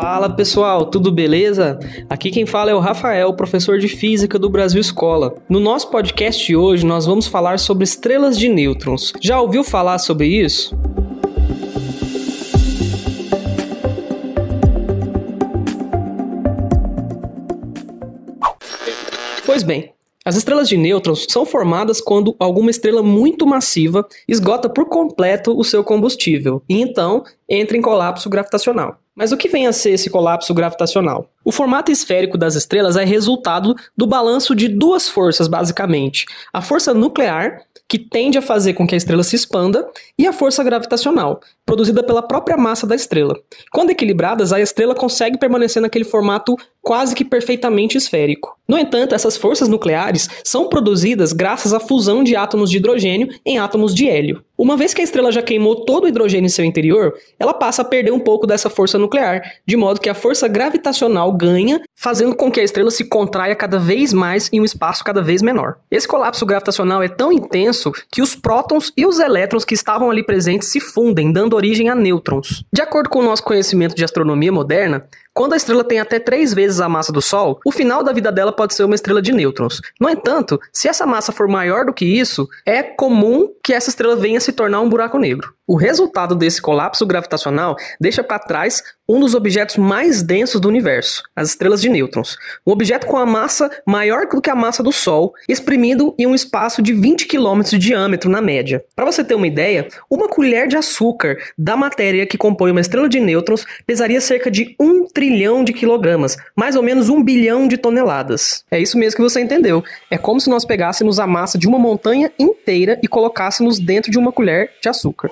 Fala pessoal, tudo beleza? Aqui quem fala é o Rafael, professor de Física do Brasil Escola. No nosso podcast de hoje nós vamos falar sobre estrelas de nêutrons. Já ouviu falar sobre isso? Pois bem, as estrelas de nêutrons são formadas quando alguma estrela muito massiva esgota por completo o seu combustível e então entra em colapso gravitacional. Mas o que vem a ser esse colapso gravitacional? O formato esférico das estrelas é resultado do balanço de duas forças, basicamente: a força nuclear, que tende a fazer com que a estrela se expanda, e a força gravitacional, produzida pela própria massa da estrela. Quando equilibradas, a estrela consegue permanecer naquele formato quase que perfeitamente esférico. No entanto, essas forças nucleares são produzidas graças à fusão de átomos de hidrogênio em átomos de hélio. Uma vez que a estrela já queimou todo o hidrogênio em seu interior, ela passa a perder um pouco dessa força nuclear, de modo que a força gravitacional ganha, fazendo com que a estrela se contraia cada vez mais em um espaço cada vez menor. Esse colapso gravitacional é tão intenso que os prótons e os elétrons que estavam ali presentes se fundem, dando origem a nêutrons. De acordo com o nosso conhecimento de astronomia moderna, quando a estrela tem até três vezes a massa do Sol, o final da vida dela pode ser uma estrela de nêutrons. No entanto, se essa massa for maior do que isso, é comum que essa estrela venha se tornar um buraco negro. O resultado desse colapso gravitacional deixa para trás um dos objetos mais densos do universo, as estrelas de nêutrons. Um objeto com a massa maior do que a massa do Sol, exprimido em um espaço de 20 km de diâmetro na média. Para você ter uma ideia, uma colher de açúcar da matéria que compõe uma estrela de nêutrons pesaria cerca de 1 trilhão de quilogramas, mais ou menos 1 bilhão de toneladas. É isso mesmo que você entendeu. É como se nós pegássemos a massa de uma montanha inteira e colocássemos dentro de uma colher de açúcar.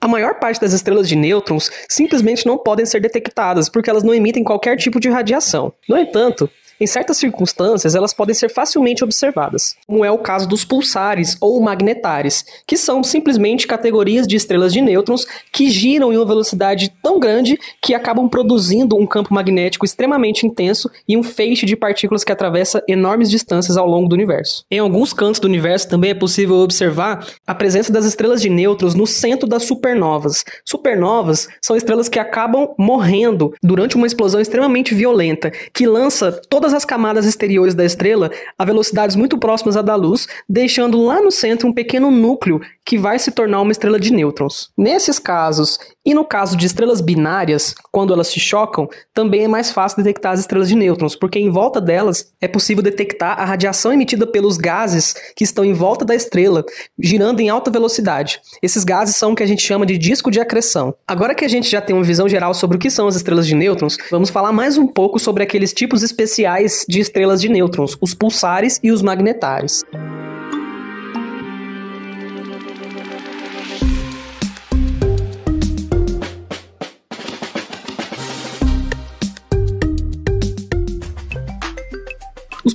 A maior parte das estrelas de nêutrons simplesmente não podem ser detectadas porque elas não emitem qualquer tipo de radiação. No entanto, em certas circunstâncias, elas podem ser facilmente observadas, como é o caso dos pulsares ou magnetares, que são simplesmente categorias de estrelas de nêutrons que giram em uma velocidade tão grande que acabam produzindo um campo magnético extremamente intenso e um feixe de partículas que atravessa enormes distâncias ao longo do universo. Em alguns cantos do universo também é possível observar a presença das estrelas de nêutrons no centro das supernovas. Supernovas são estrelas que acabam morrendo durante uma explosão extremamente violenta, que lança todas todas as camadas exteriores da estrela a velocidades muito próximas à da luz, deixando lá no centro um pequeno núcleo que vai se tornar uma estrela de nêutrons. Nesses casos, e no caso de estrelas binárias, quando elas se chocam, também é mais fácil detectar as estrelas de nêutrons, porque em volta delas é possível detectar a radiação emitida pelos gases que estão em volta da estrela, girando em alta velocidade. Esses gases são o que a gente chama de disco de acreção. Agora que a gente já tem uma visão geral sobre o que são as estrelas de nêutrons, vamos falar mais um pouco sobre aqueles tipos especiais de estrelas de nêutrons, os pulsares e os magnetares.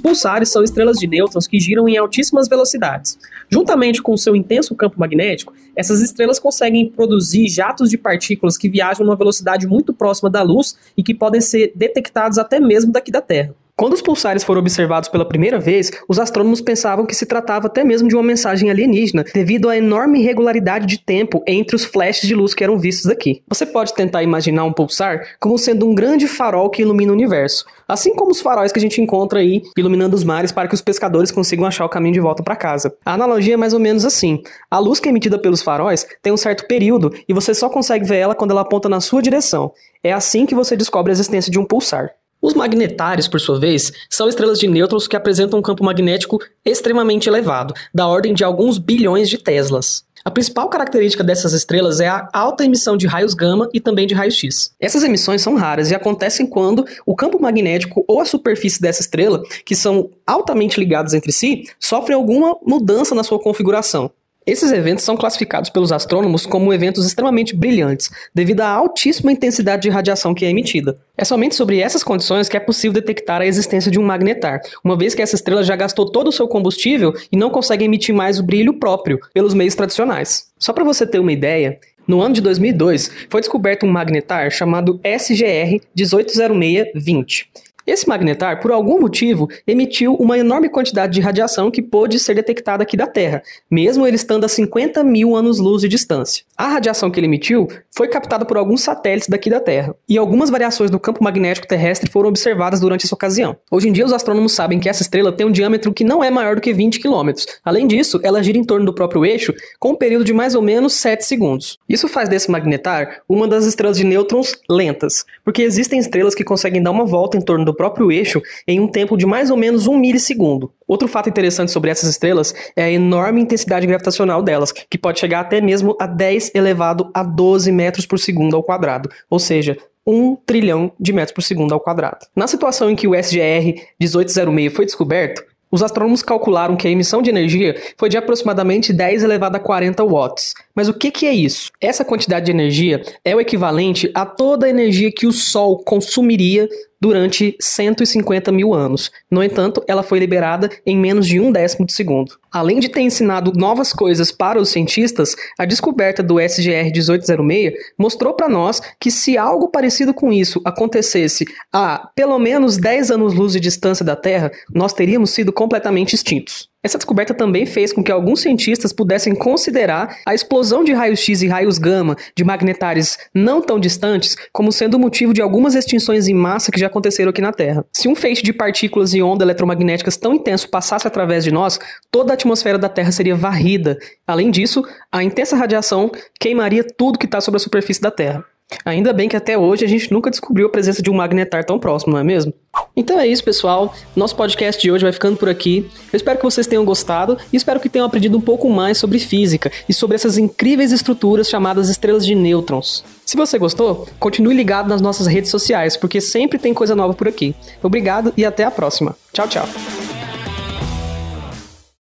Pulsares são estrelas de nêutrons que giram em altíssimas velocidades. Juntamente com seu intenso campo magnético, essas estrelas conseguem produzir jatos de partículas que viajam numa velocidade muito próxima da luz e que podem ser detectados até mesmo daqui da Terra. Quando os pulsares foram observados pela primeira vez, os astrônomos pensavam que se tratava até mesmo de uma mensagem alienígena, devido à enorme irregularidade de tempo entre os flashes de luz que eram vistos aqui. Você pode tentar imaginar um pulsar como sendo um grande farol que ilumina o universo, assim como os faróis que a gente encontra aí iluminando os mares para que os pescadores consigam achar o caminho de volta para casa. A analogia é mais ou menos assim: a luz que é emitida pelos faróis tem um certo período e você só consegue ver ela quando ela aponta na sua direção. É assim que você descobre a existência de um pulsar. Os magnetários, por sua vez, são estrelas de nêutrons que apresentam um campo magnético extremamente elevado, da ordem de alguns bilhões de teslas. A principal característica dessas estrelas é a alta emissão de raios gama e também de raios X. Essas emissões são raras e acontecem quando o campo magnético ou a superfície dessa estrela, que são altamente ligados entre si, sofrem alguma mudança na sua configuração. Esses eventos são classificados pelos astrônomos como eventos extremamente brilhantes, devido à altíssima intensidade de radiação que é emitida. É somente sobre essas condições que é possível detectar a existência de um magnetar, uma vez que essa estrela já gastou todo o seu combustível e não consegue emitir mais o brilho próprio pelos meios tradicionais. Só para você ter uma ideia, no ano de 2002, foi descoberto um magnetar chamado SGR 180620. Esse magnetar, por algum motivo, emitiu uma enorme quantidade de radiação que pôde ser detectada aqui da Terra, mesmo ele estando a 50 mil anos-luz de distância. A radiação que ele emitiu foi captada por alguns satélites daqui da Terra, e algumas variações do campo magnético terrestre foram observadas durante essa ocasião. Hoje em dia, os astrônomos sabem que essa estrela tem um diâmetro que não é maior do que 20 km. Além disso, ela gira em torno do próprio eixo com um período de mais ou menos 7 segundos. Isso faz desse magnetar uma das estrelas de nêutrons lentas, porque existem estrelas que conseguem dar uma volta em torno do próprio eixo em um tempo de mais ou menos um milissegundo. Outro fato interessante sobre essas estrelas é a enorme intensidade gravitacional delas, que pode chegar até mesmo a 10 elevado a 12 metros por segundo ao quadrado, ou seja, 1 trilhão de metros por segundo ao quadrado. Na situação em que o SGR 1806 foi descoberto, os astrônomos calcularam que a emissão de energia foi de aproximadamente 10 elevado a 40 watts. Mas o que, que é isso? Essa quantidade de energia é o equivalente a toda a energia que o Sol consumiria durante 150 mil anos. No entanto, ela foi liberada em menos de um décimo de segundo. Além de ter ensinado novas coisas para os cientistas, a descoberta do SGR 1806 mostrou para nós que se algo parecido com isso acontecesse a pelo menos 10 anos-luz de distância da Terra, nós teríamos sido completamente extintos. Essa descoberta também fez com que alguns cientistas pudessem considerar a explosão de raios X e raios gama de magnetares não tão distantes como sendo motivo de algumas extinções em massa que já aconteceram aqui na Terra. Se um feixe de partículas e ondas eletromagnéticas tão intenso passasse através de nós, toda a atmosfera da Terra seria varrida. Além disso, a intensa radiação queimaria tudo que está sobre a superfície da Terra. Ainda bem que até hoje a gente nunca descobriu a presença de um magnetar tão próximo, não é mesmo? Então é isso, pessoal. Nosso podcast de hoje vai ficando por aqui. Eu espero que vocês tenham gostado e espero que tenham aprendido um pouco mais sobre física e sobre essas incríveis estruturas chamadas estrelas de nêutrons. Se você gostou, continue ligado nas nossas redes sociais, porque sempre tem coisa nova por aqui. Obrigado e até a próxima. Tchau, tchau.